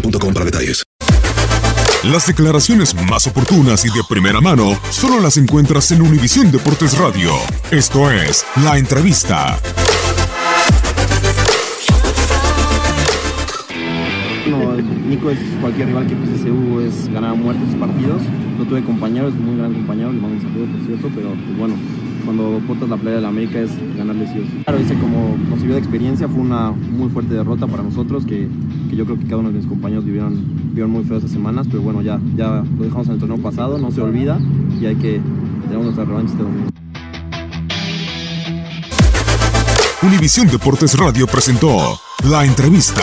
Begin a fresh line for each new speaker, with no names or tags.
boostmobile.com para detalles.
Las declaraciones más oportunas y de primera mano solo las encuentras en Univisión Deportes Radio. Esto es La Entrevista.
No, Nico es cualquier rival que pise CU, es ganar a muerte partidos. No tuve compañeros, muy gran compañero, le mando un saludo por cierto, pero pues, bueno, cuando portas la playa de la América es ganarle sí. Claro, dice como nos sirvió de experiencia, fue una muy fuerte derrota para nosotros que, que yo creo que cada uno de mis compañeros vivieron, vivieron muy feo esas semanas, pero bueno, ya, ya lo dejamos en el torneo pasado, no se olvida y hay que tener nuestra revancha este domingo.
Univisión Deportes Radio presentó La Entrevista.